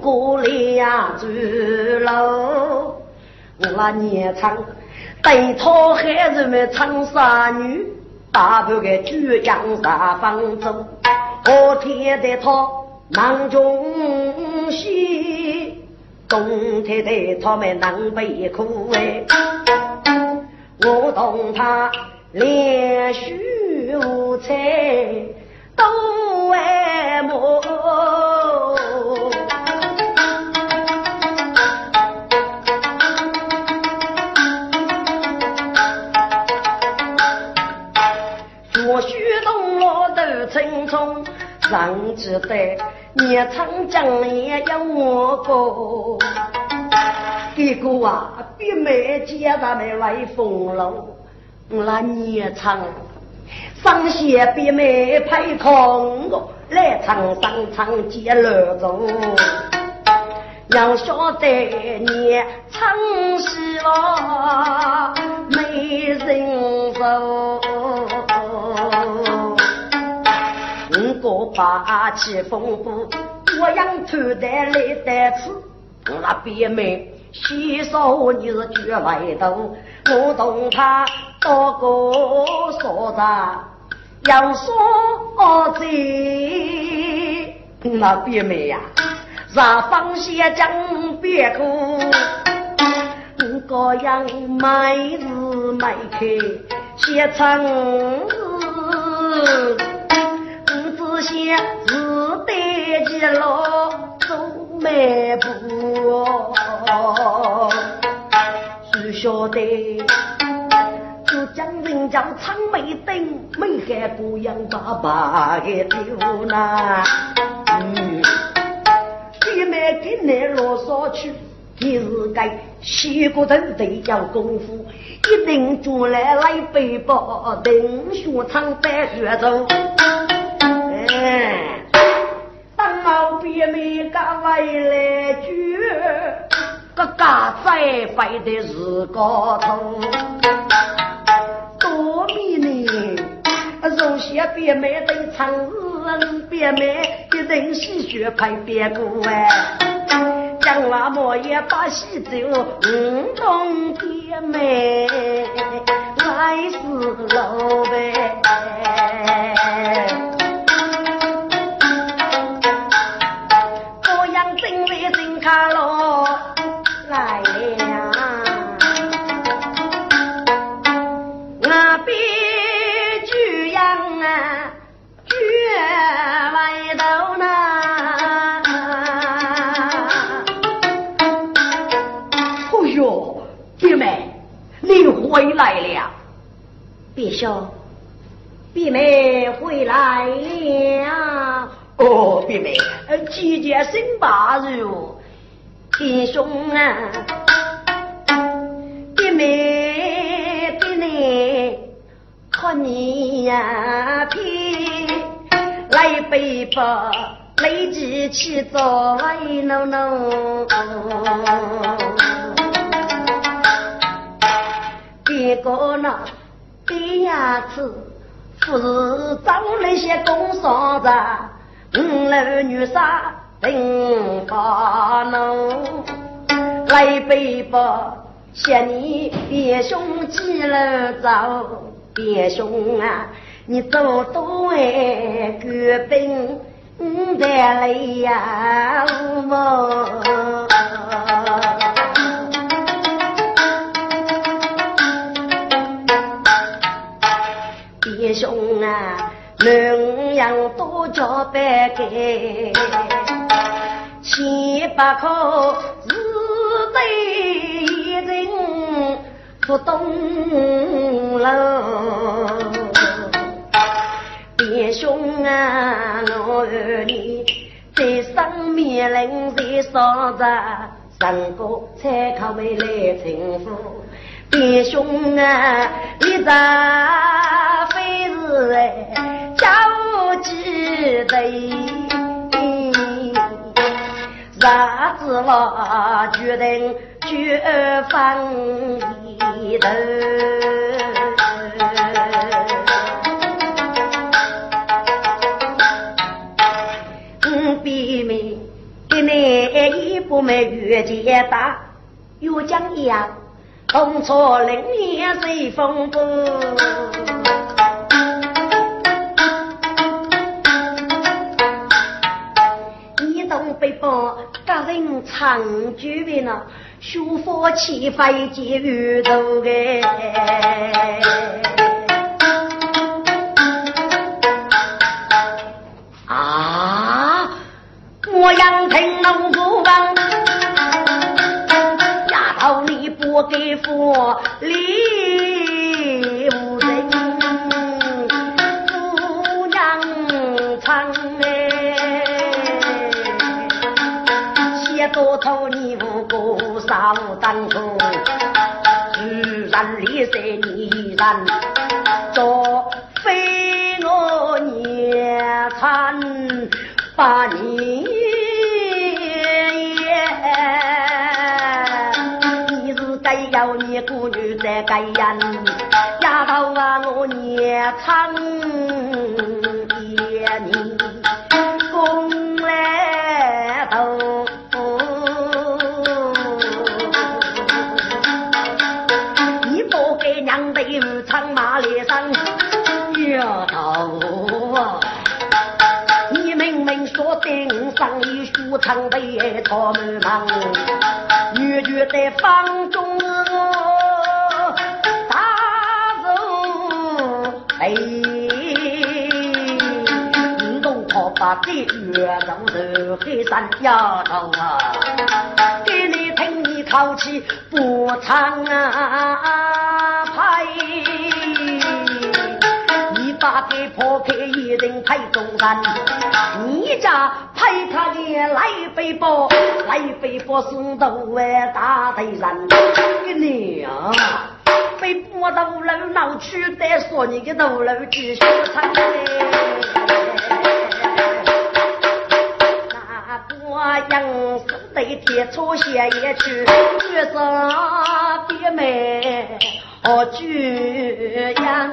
过两句喽。我年唱对他孩子们唱三女，大半个举江三方走，我天的他忙中西。东太太他们南北苦哎，我同他连续无彩都爱慕。若许东落都青葱，上记得。夜长江也有我过，哥哥啊，别没接他们来风楼，那夜长上些别没拍空个，来唱上唱接乐中，要晓得你唱戏了没人受。我霸气丰富，我养头戴来戴吃，那边妹先说你是绝外头，我同他多个说着，要说谁？那边妹呀，让放下江别哭，我样买字买开，写成字。些自得几老走迈步，只晓得就将人家苍眉灯，没看姑娘爸爸的丢那。嗯，弟妹给你啰嗦去，你是该洗骨头得叫功夫，一定做来来背包，等学唱白学走。当老别没干回来句，个家在摆的是高头，多米呢？肉些别没得唱人，别没一人戏学派别过哎，将那么也把戏走，五东别没来是老呗。来了。哦，弟妹，季节新八如。弟兄啊，弟妹弟妹，看你呀，皮来背包，累积起早来弄弄。别个那别牙子，不是找那些工商子，五楼女杀。人发怒，来背包，嫌你别兄急了走，别兄啊，你走多哎，个兵的累呀，别兄啊两样都交白给。七八口子对一人不动了。弟兄啊我和你这生面令是啥子三个才靠妹来称呼弟兄啊你在哎家务记得？啥子我决定绝放一头？嗯，妹妹，给你一步没越界大，越讲一样，同错零年随风波。人长久为那舒服气飞结鱼头个啊！我杨听农夫帮，丫头你不给福礼孽残把你，你是该要你孤女在该呀，丫头啊我孽残长辈草满忙，女婿在房中打手哎，你动可把这月让人黑山丫头啊，给你听你口气不长啊。破开一人配中山，你家派他的来背包，来背包送到外大队上。你娘，被拨到五楼闹去，再说你的五楼继续唱嘞。那个杨氏对铁出血也去，月色别美。哦，巨阳，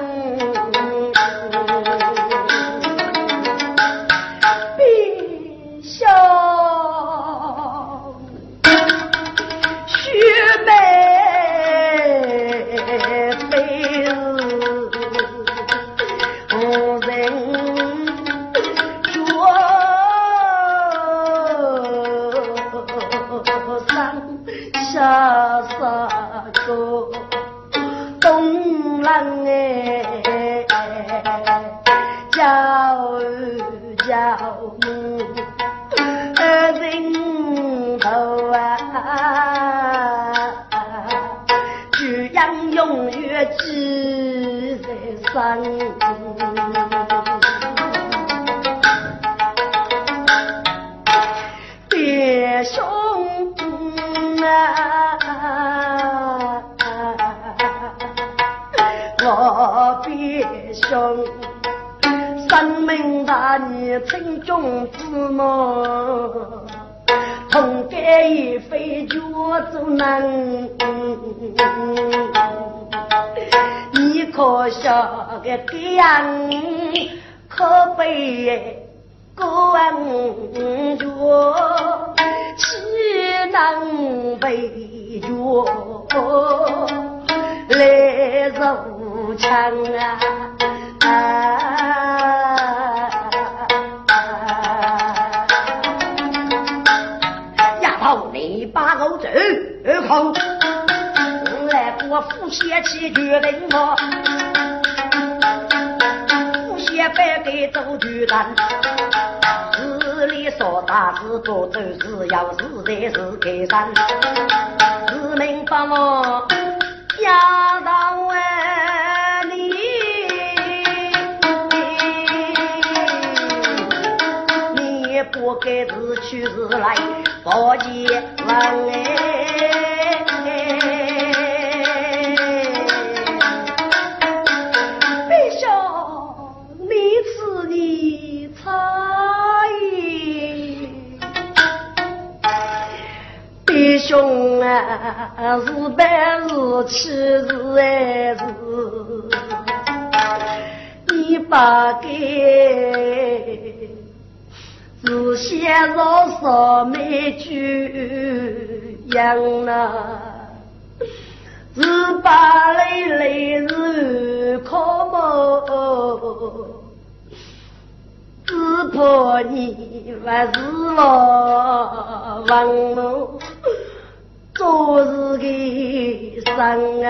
是做都是要是的是开山，是能把我压到外里。你不该是去是来，不见问哎。兄啊，是办是气是爱是，你把该是先饶少美句养了，是把泪泪是可不。只怕你还是老忘我。昨日的生啊，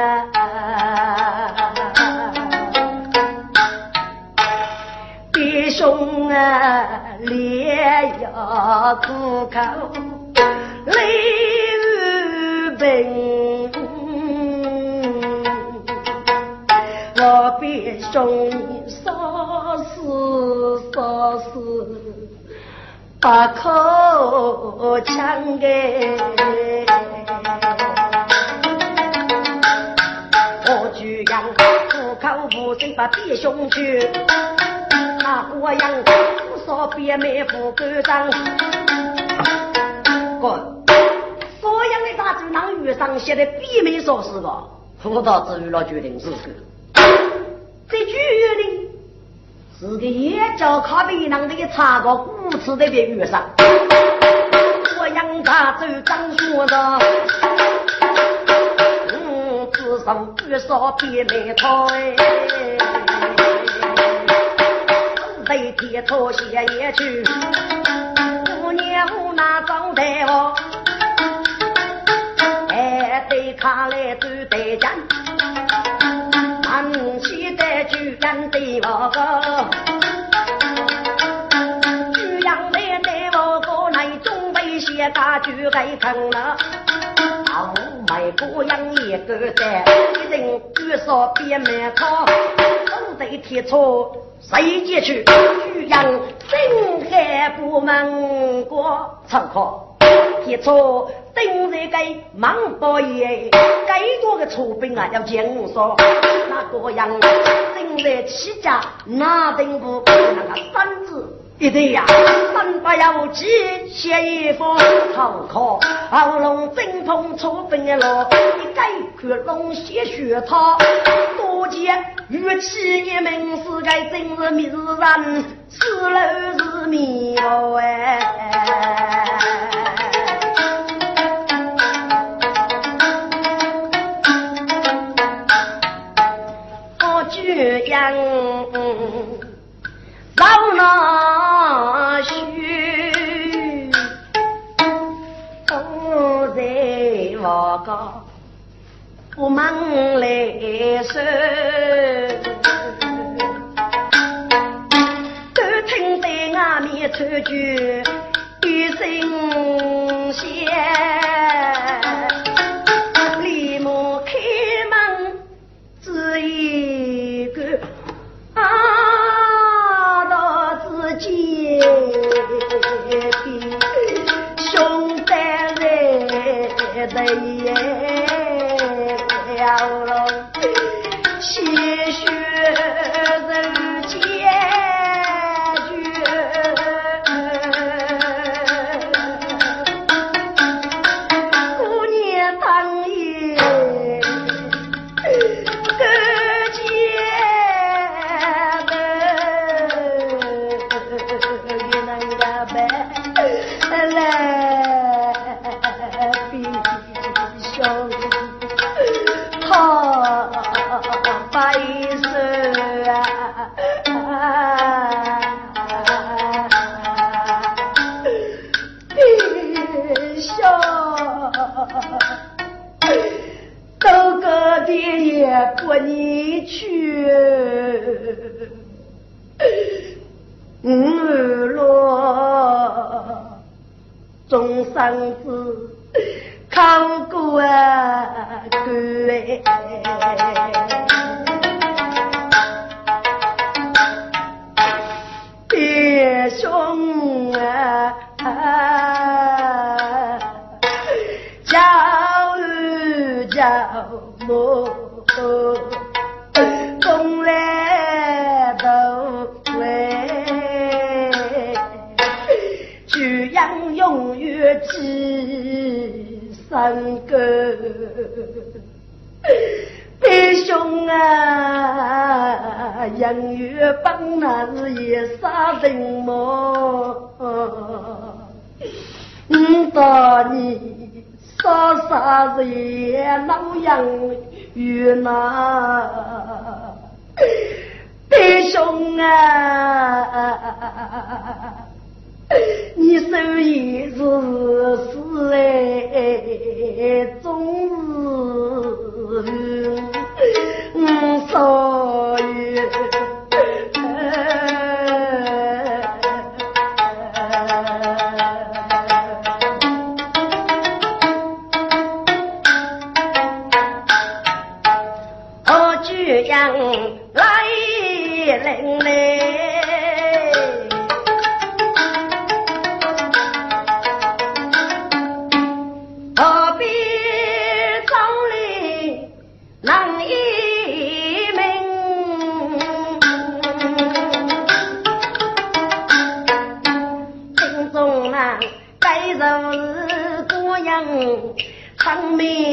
弟兄啊，脸要苦口，泪如冰。我弟兄少死少死。把口抢给，我举样苦口无声把弟兄去，那过样不少别没副官长。滚！所样的大字囊遇上写的笔没说是个，辅导之余了决定是个，这决定。是个也叫卡比囊的插个古词的别遇上，我杨家走张学的，嗯，至少至少别没错哎，被铁拖鞋也去，姑娘那招待哦，还得看来都得讲。待居阳的我个，居阳的的我个，那中被写大举来成了。好卖姑娘一个在，一人举手别买草，都得贴错谁进去？居阳真还不门过仓库。提出等这个忙包爷，该多个出兵啊，要减少那个样，正在起家那等不那个三字一对呀，三八幺七写一封好考，喉咙正痛出兵的路，一改看龙血血他，多见玉器一门是该真是迷人，四楼是迷哦哎。鸳鸯老那须，我在我家不忙来收，都听在外面吹句月几三个，弟兄啊，人缘本那是一杀人么？五大年杀杀人老杨冤呐，弟兄啊！你手艺是是哎，终日嗯少爷，我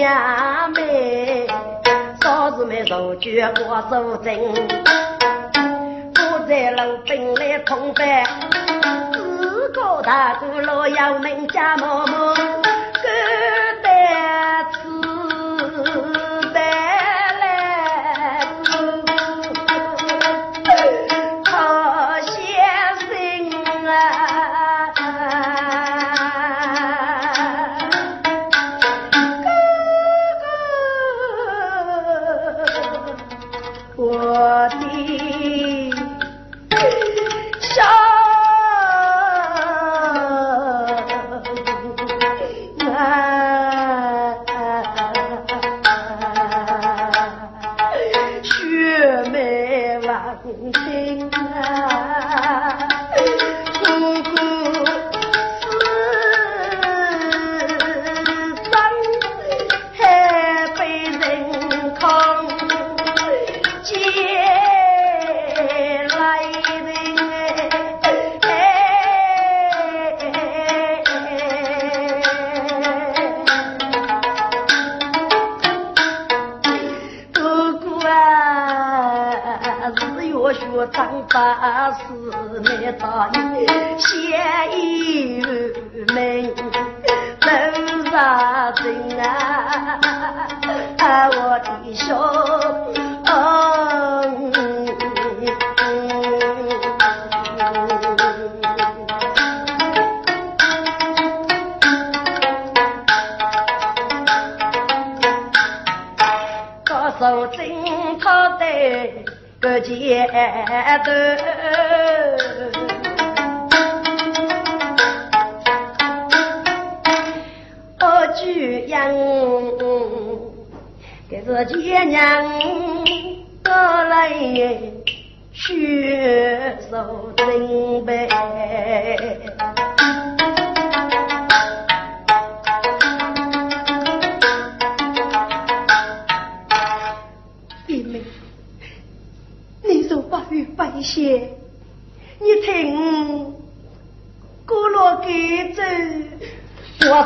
呀妹，嫂子们手举过手针，我在路边来通班，四个大哥老要门家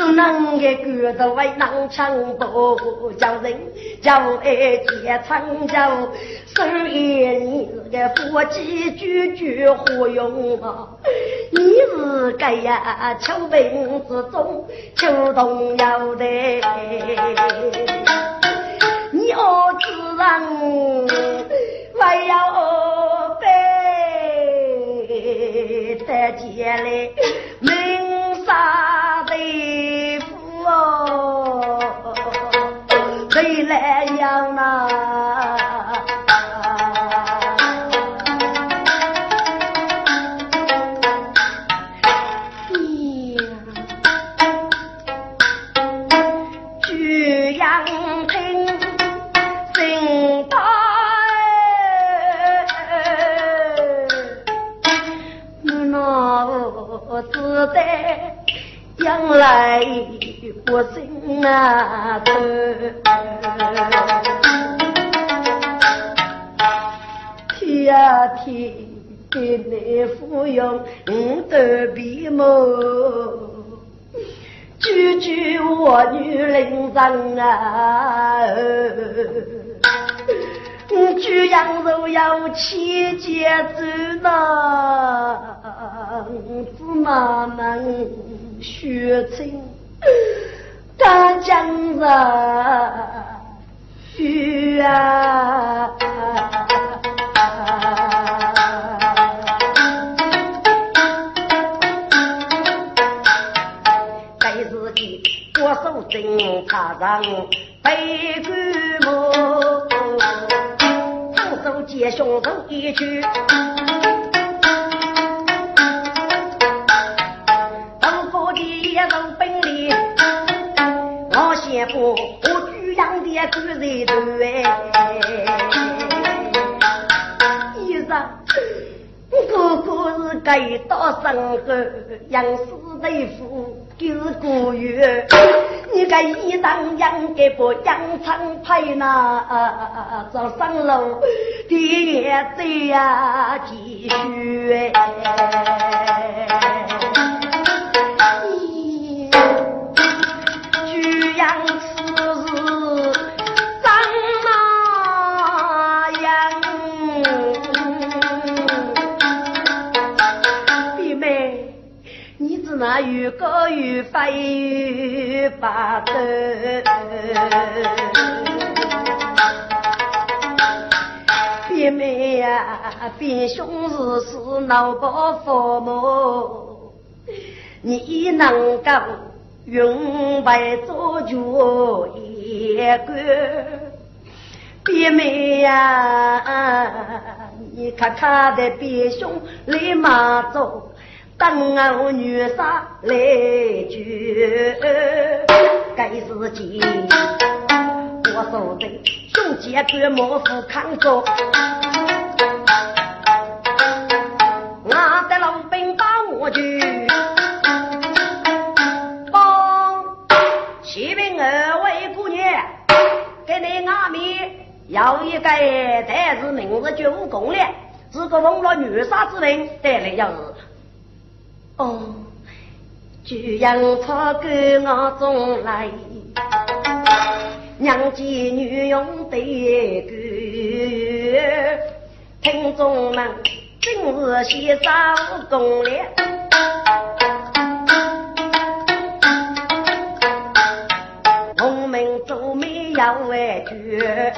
只能给骨头为能强多，叫人叫爱结长久。十一你是个夫妻句句何用啊？你是个呀，秋病之中秋冬要得。你儿子人还要背得起来，名杀了那。来，我心难走。呀天，给你抚养五斗皮毛，句句我女人真啊！举羊肉要七节走呐，芝麻能学成大江人鱼啊！正插上背骨木。手接凶手一去，东府的一人本领，我先不我举阳的主人头哎，哥哥是该到身后养死对付，就是古月。你该一当养给不养长配那走上路，的也对呀继续。那越高越飞越把头，别妹呀，别兄是是脑包父母，你能够用白做主一个，别妹呀，啊你看看的别兄立马走。等我女杀来救，该是急。我手的兄弟哥莫负抗着，我的老兵把我救。帮启禀二位姑娘，给你阿妹要一个代字名字九公了，这个奉了女杀之命带来要是。哦，就让草根我种来，娘见女用对歌，听众们今日先上公了，农民做媒要为绝。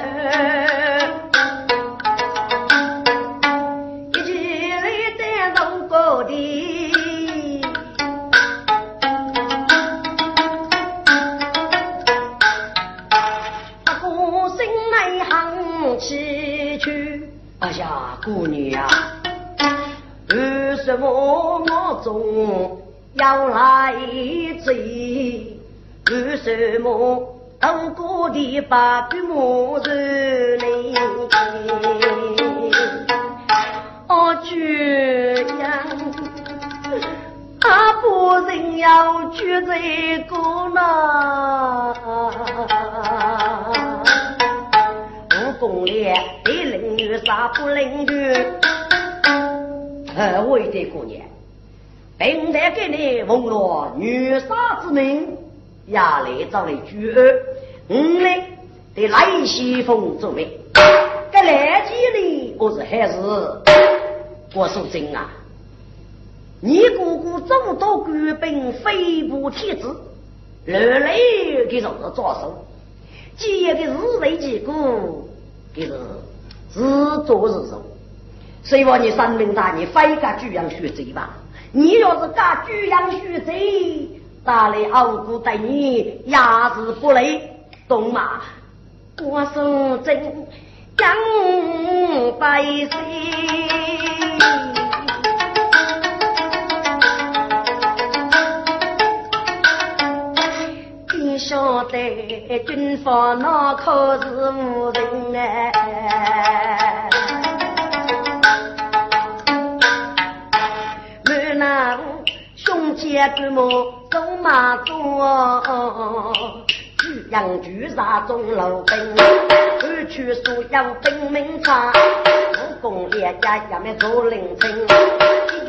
哎呀姑娘，为什么我总要来追？为什么渡过的把笔墨人呢？哦，居然他不人要去这个呢？公烈，你领女啥不领女？二位的姑娘，本来给你奉了女杀之命，亚来找你举儿，五呢得来西风作为。这来几里我是还是我说真啊？你姑姑这么多官兵，飞步天子，人类给让他抓手，几个日为几股。就是自作自受，所以说你三明大你非干巨阳血贼吧？你要是干巨阳血贼，大雷傲骨对你压制不累，懂吗？我是真讲百姓。晓得军阀那可是无人哎，满那兄接个么走马中，举阳举杀中老兵，二去所要兵名差，武功列家也没做领兵，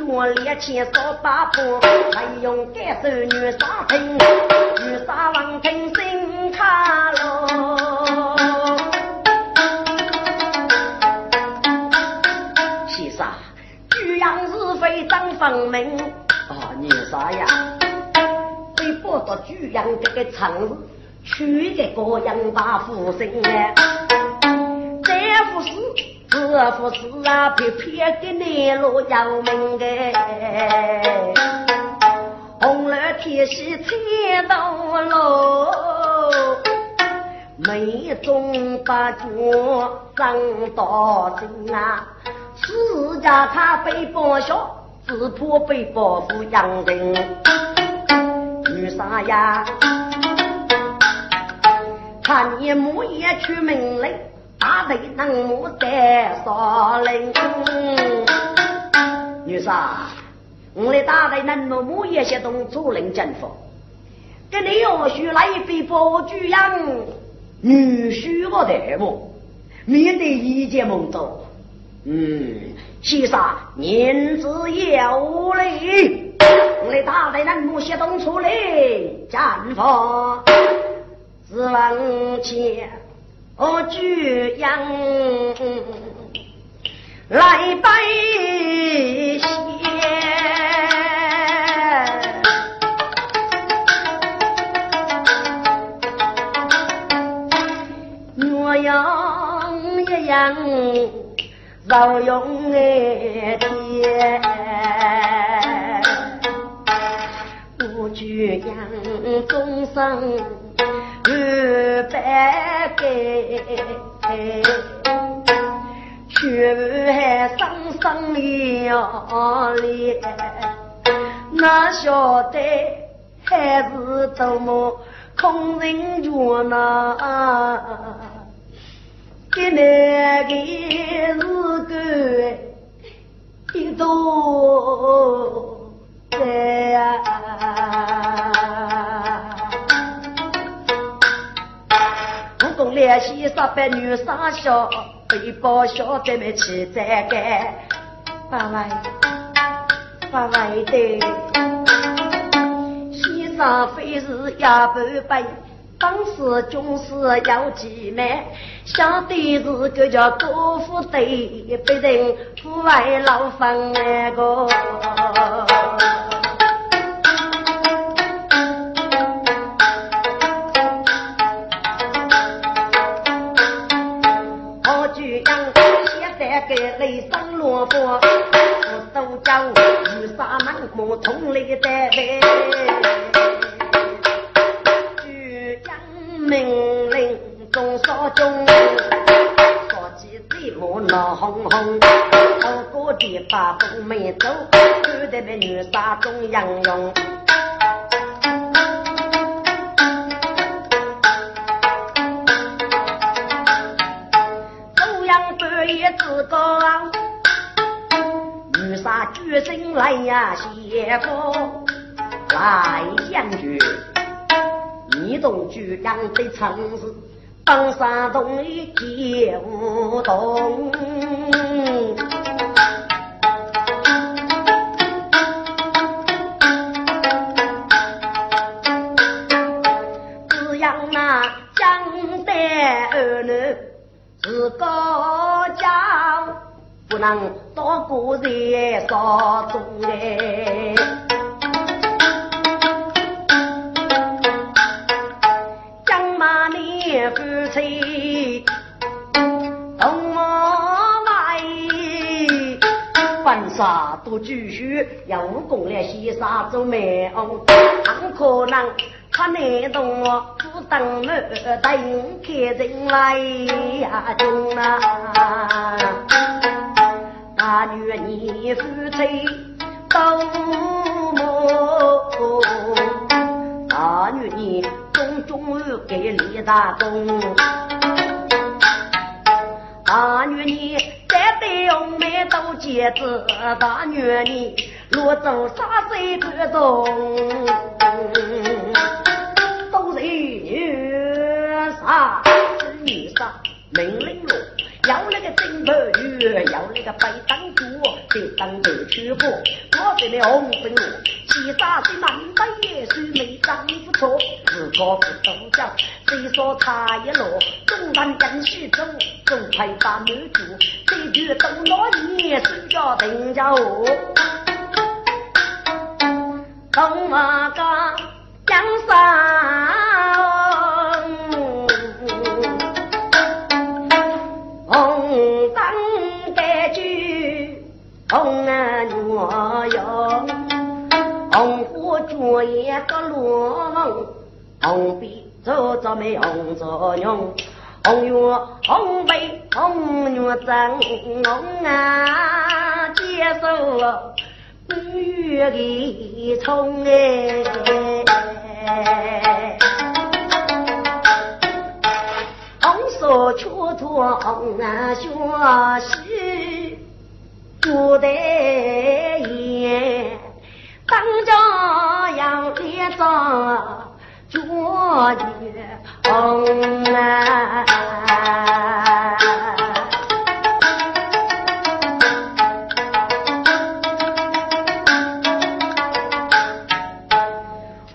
一月列钱少八破，还用该手女杀听，女杀王听心卡喽。先生，举阳是非张方明。啊，你啥呀？被报到举阳这个城市，娶个个样大富生哎，这副是这副是啊，偏偏给你路要命哎，红了天喜千道路，眉中把角长到心啊，自家他被剥削。只怕被伯父养人，女啥呀？看你母也出门来，大队能母在少林。女啥？我的大队能母母也些动主人政府，跟你要许来一杯伯举养，女婿我得不？免得一见梦到。嗯。先生，言之有理。我的大队人马协同出来战法，只往前我举阳来拜谢。岳阳一样。老用哎天，我举阳终生二百给，却还生生要脸，哪晓得还是多么空人着呢？给那个日个一多在呀，武功练习十八女三小，背包小得没起在干，八位八位的，先生非是压半辈。当时军事要几难，想的是个叫多富队，被人户外牢房那个。现在给雷声落波，我都叫雨洒满目，痛泪在飞。命令中少中，说起嘴目闹哄哄，好过的把风没走，有的美女杀中杨勇，央半夜自高，女杀决心来呀，谢夫来相聚。移动巨阳的城市，帮山东一街舞动。只要那江山儿女是高，不能多过在少中哎。夫妻同我来，婚纱都继续要武功来西沙做媒哦，很可能他那栋不等门等客人来呀中啊，那女你夫妻都么？那女你。终于给李大忠，大女你再对我们都接子，大女你若走沙水不动，都是女杀是女杀，命令。那个金毛女，要那个白当主，这当头去火，我这里红灯笼，七杀是南北也是没丈夫错，自个不动脚，谁说茶叶落，中南江西走，总快把女主，这句东罗年，睡觉定家伙，东马岗江山。一个龙，红鼻走着没红着娘，红月红背红月正红啊，接受月的冲哎，红色出脱红啊学习。不得言，当家要列张脚红啊！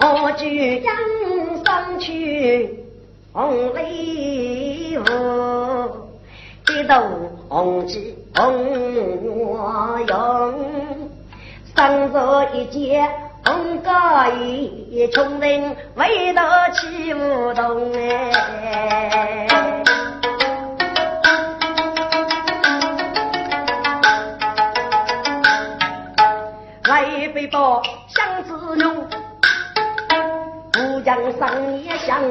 我举江上去红雷舞，一头红旗。红用，上着一件红高衣，穷人为得起舞动哎。来背包想自用，乌江上也想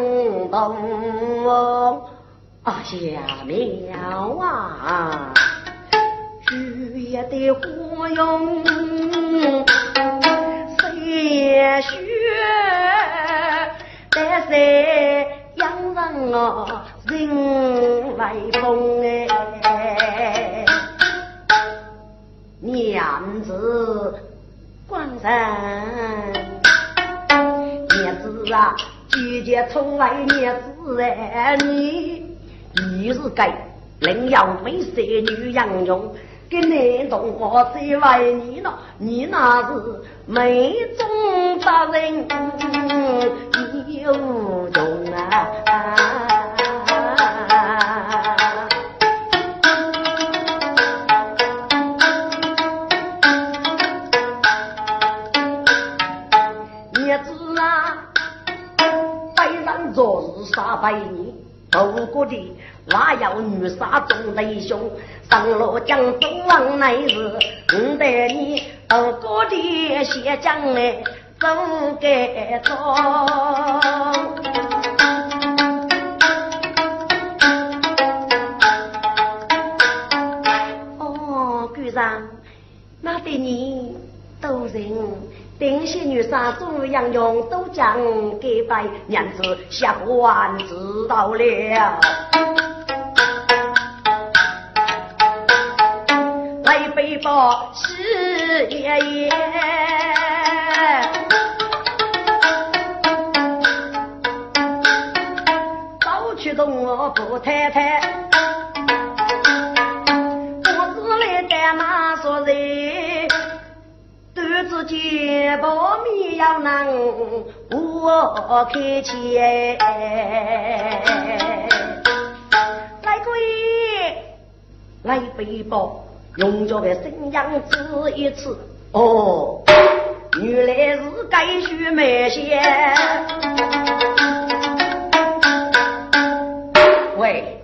动，啊，下苗啊！雨夜的花用雪雪，但是养人哦人来疯哎，娘子关人，娘子啊，姐姐宠爱娘子哎，你你是该领养美色女养用。给你同我再为你了，你那是美中达人，你有用啊！叶子啊，白上昨日杀百年，不过的。哪有女杀众弟兄，上罗江走往内日，我带你到各地写将来走改装。哦，局长，那对你都人，定些女杀众样样都将给拜娘子下官知道了。报是爷爷，早去动我不太太，我子来带马说人，独自见苞米要能我开钱，来贵来背包。用着个新娘子一次，哦，原来是该学买些。喂，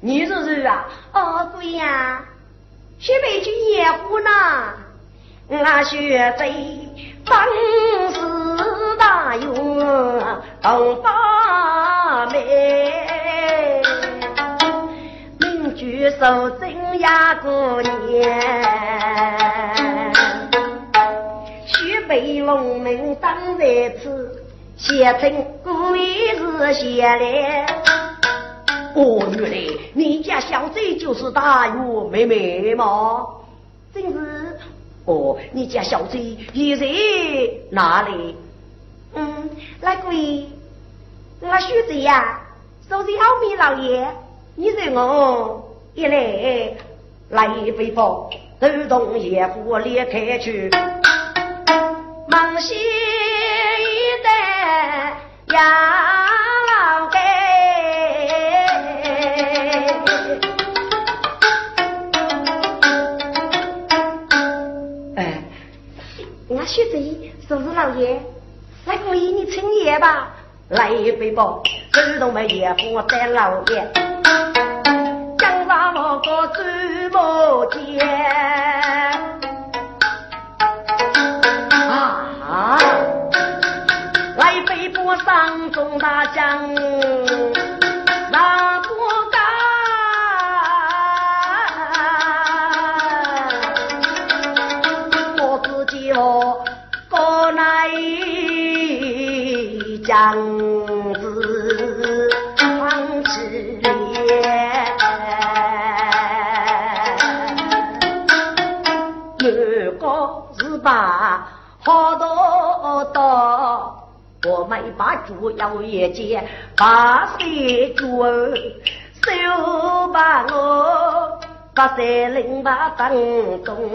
你是谁啊？哦，对呀，学妹去野湖呢。那学贼方是大勇，东八妹，名举手真。呀，姑娘，须被农民当在此，写成故意是写来。哦，原来你家小姐就是大玉妹妹吗？真是哦，你家小姐现在哪里？嗯，那个，那小姐呀，说是好米老爷，你认我一来来一杯酒，走动野火裂开去，忙西一代呀。学贼，叔叔老爷，来可以你请爷吧。来一杯包，主动买野火在老爷，个朱木剑。啊！来杯波上中大将。样把主要一件把水煮，手把我把三零八当中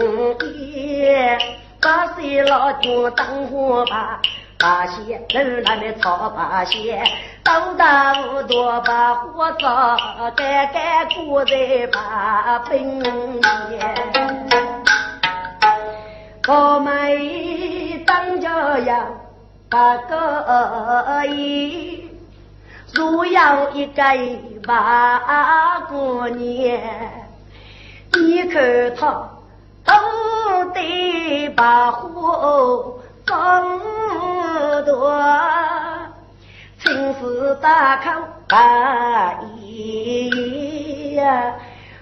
烟，把水老酒当火把。八仙楼那里操八仙，斗大无多把火灶，干干过在八平间。我们当家呀把个一，若要一个八过年，你看他都得把火。风多，青丝大口把一呀，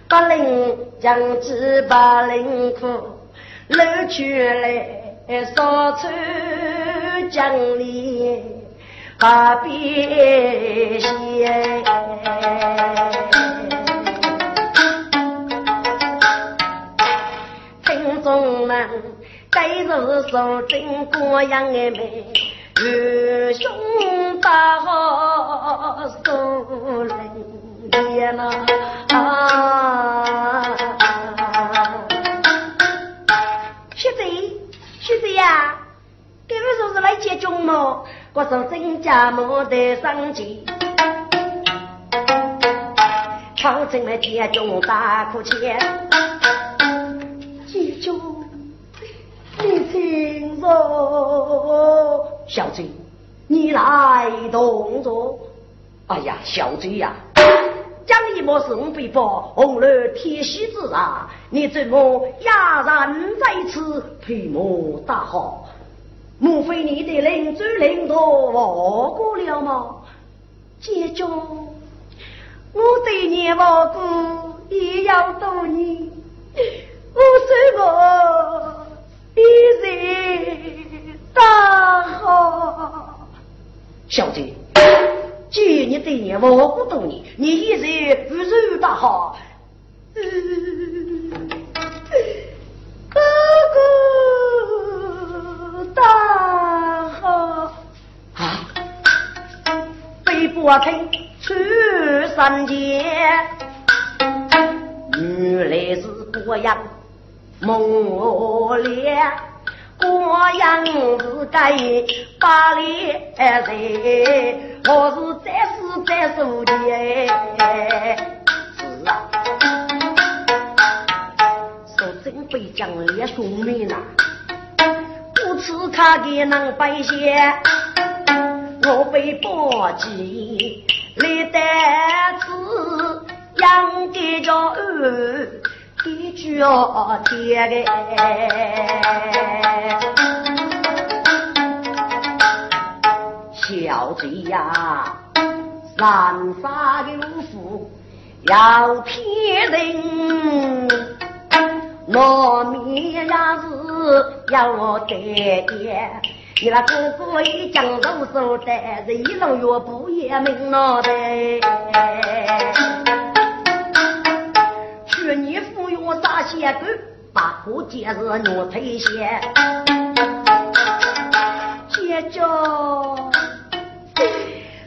八零将至八零苦，露出来烧出江里把边线，听众们。该是说真过样的美，玉兄大好苏人也呐啊！呀，这位说是来接中么？我说真家没得生气，朝廷来接中大哭钱，接中。你请坐，小姐，你来动作。哎呀，小姐呀，讲你莫是五百包红楼天喜之啊，你怎么哑然在此陪我大好？莫非你的领主领导忘过了吗？姐中，我对你忘过也要多年，我是我。一人大好，小姐，既然你对你我不懂你，你一人不是大好。哥哥大好啊！北不听出三界，原来是这样。梦里过样是该巴黎人，我是再死再受的哎是啊，说真被将烈兄妹呐，不吃他的能白些，我被波及历代子养的着儿。一句哦，天个，小姐呀，三杀的五福要骗人，糯米也是要得点。你那哥哥一讲都说的，这一路越不也明了的。去年服用啥仙狗，大伙皆是牛腿鞋，姐姐，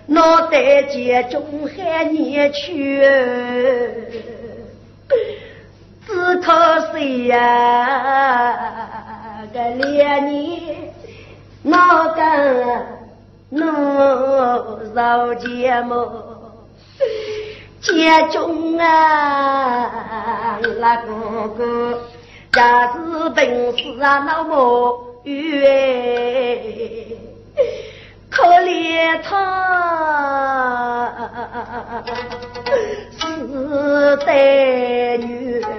脑袋接中喊你去，只可惜呀，个连你哪个能受节目？家中啊，那哥哥家是本事啊，那么冤，可怜他是待女养，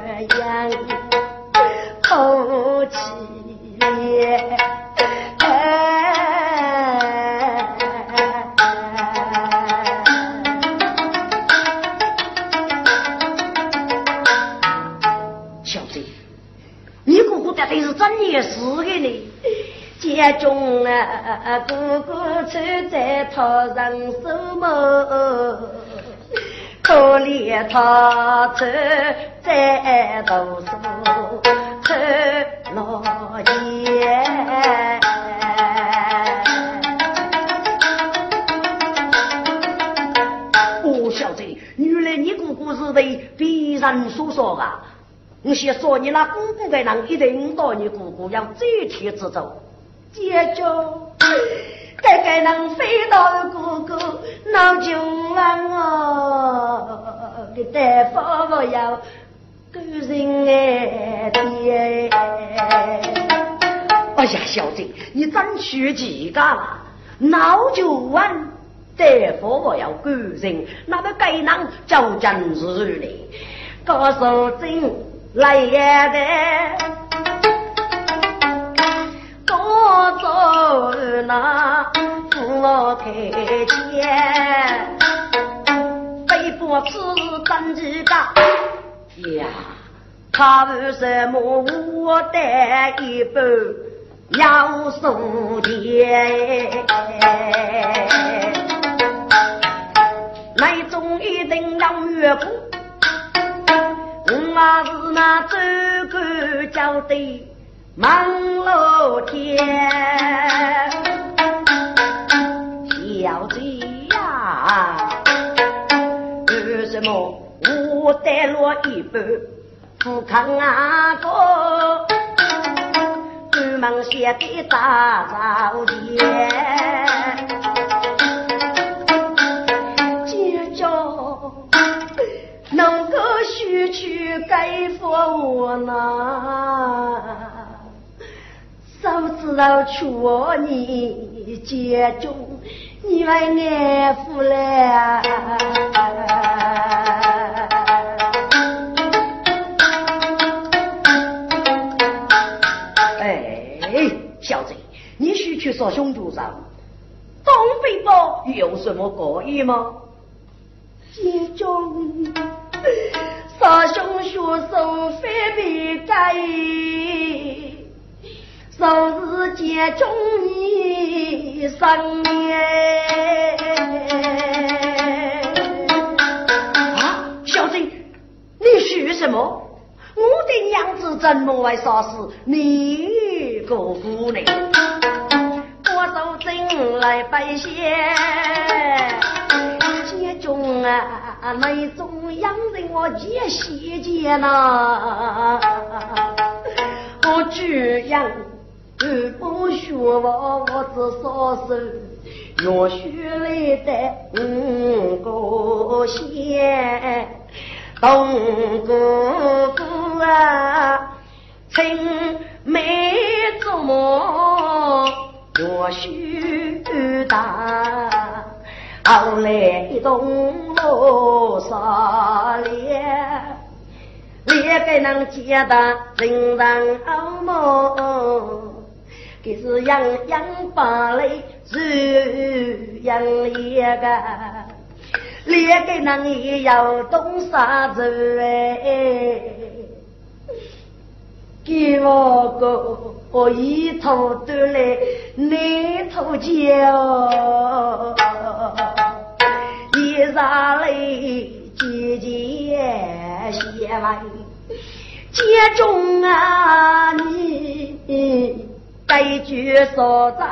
偷起脸。也是的呢，家中啊，哥哥穿在头上手么？可怜他穿在头上穿老爷。哦，小子，原来你哥哥是为别人所说啊？我先说你那姑姑的人一定到你姑姑要这天之走，接着，该该能飞到姑姑闹就完哦，给大夫我要个人哎爹。哎呀，小子，你争取几个了？闹就完，大夫我要个人，那么该能就真是的，告诉真。来也得，多走那扶台阶，背负此担几个呀？他为什么我带一半要送钱？那种一定要越过。我是那走狗叫的忙老天，小姐呀，为什么我带了一半富康阿哥，赶忙写的大早钱。能够许去该佛我呢？早知道娶你家中，你来安抚了。哎，小子，你许去说兄弟上，东北包有什么可以吗？家中。少兄学手非必改，少日接中你生年。啊，小子，你许什么？我的娘子怎么会杀死你个姑娘？我手真来拜谢，接中啊。那种养人我见细节呐，我居然不学我，我只说是若学来的五个仙，东哥哥啊，青梅竹马若须大。后来一栋楼上连，连个能见到人人好梦，可是样样把泪是样一个，连个能也要懂啥子哎，给我个。我一头都来，那头叫，一上来姐姐写来，家中啊，你该句说着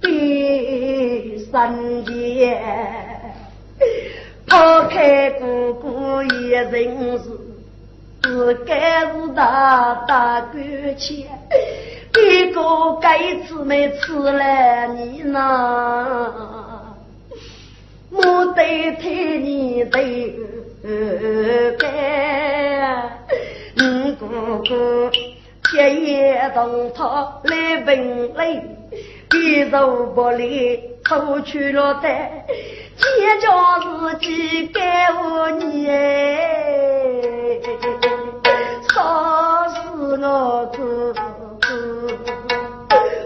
第三节，抛开姑姑一人事，自该是大大感谢。一个该吃没吃了你呢？我得替你的该，你哥哥铁也动他来本来，一手不离出去了的，结交自己该我你，杀死我哥哥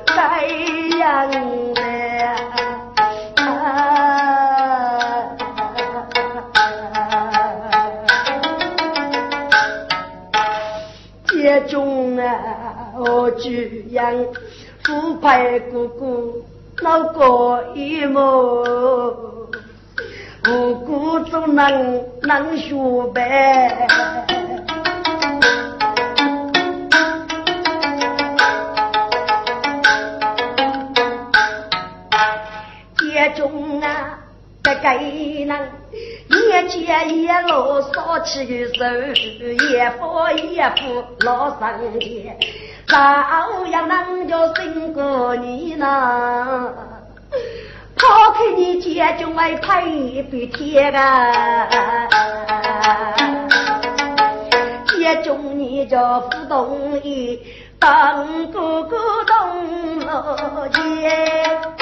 该样的。中啊，我居然腐败姑姑闹过一幕，无辜总能能学白。中啊，这个人。一见一路烧起手，一步一步老上前，照样能叫胜过你呢。抛开你家中来拍一笔天啊，家中你叫不懂意，当哥哥动了姐。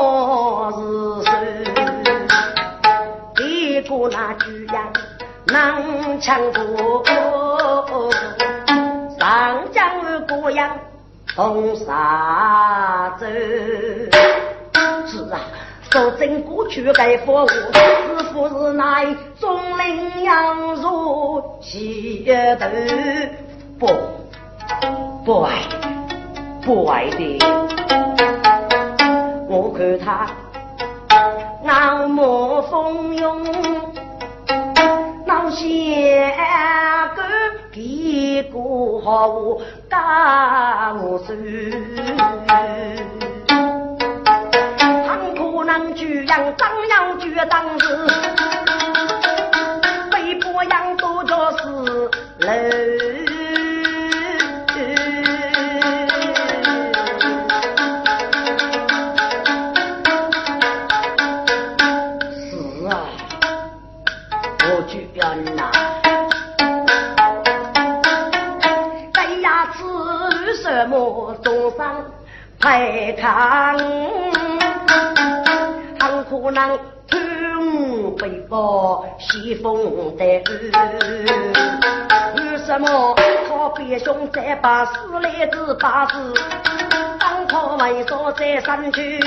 能抢过，上江过阳东沙洲，是啊。守正过去该服务，是不是乃中领羊入西头？不，不爱，不爱的。我看他傲目风涌，闹些个给过好大我手。能举样，张扬举当时，排看。可能听背包西风的雨，为什么他别兄在把死来子把子，当他为啥在山区？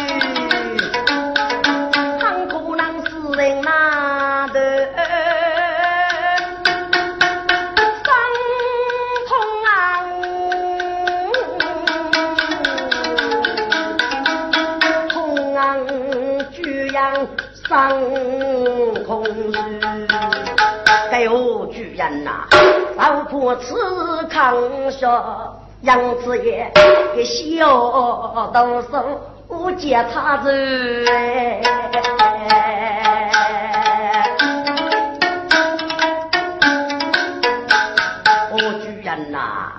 很可能是人那上空时，该何居人呐？少破此康下杨子爷一小动手，我接他走。我主人呐，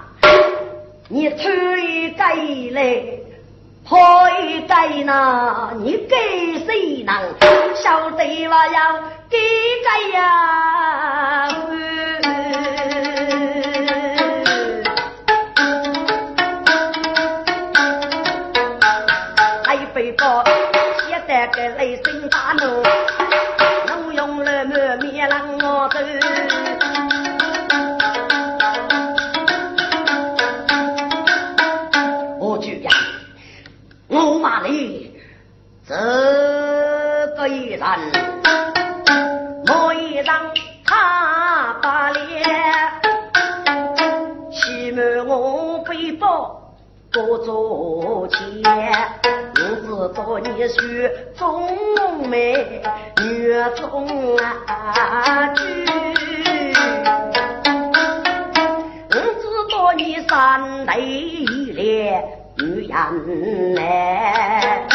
你推给来。开盖呐，你给谁能晓得我要给盖呀？我知道你是中美女中啊句，我知道你三代连。女人来，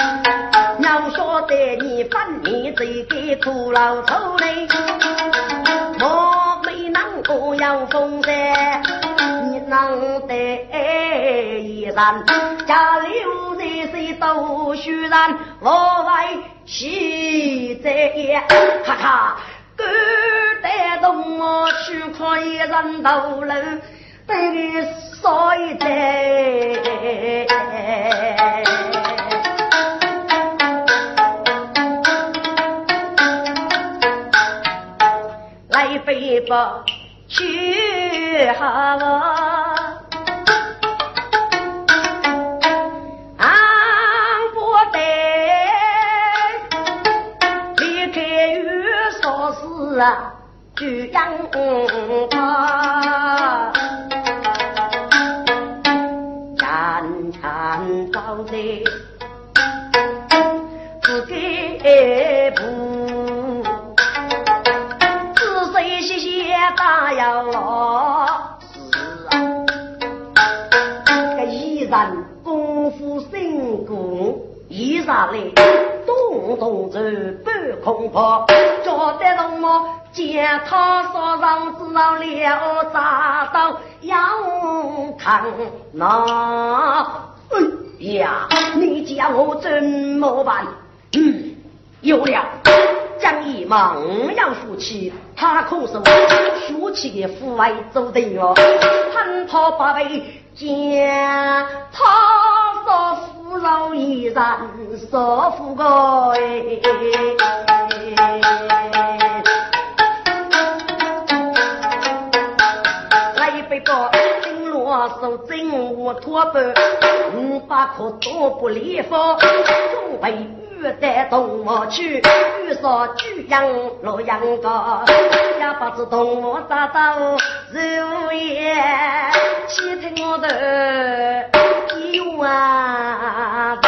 要晓得你把你这个苦劳出来，我没能够要风山，你能得一人，家里无都虚然，我为喜在也，哈哈，敢带动我去看一人头楼。被你烧一袋，来背包去好就养他。在自己步，仔细细细打要是啊，个依然功夫深固，依然嘞动动走半空跑，叫得龙猫见他手上知道了扎刀要看那。呀，你叫我怎么办？嗯，有了，将一猛要扶起，他可是竖起的父爱走的哟，喊他八辈见他说扶老依然说扶个手真我托本，五八可托不离锋，准备玉带东我去，遇上巨羊洛阳羔，也不知东我咋走，日夜言，先听我的，有啊。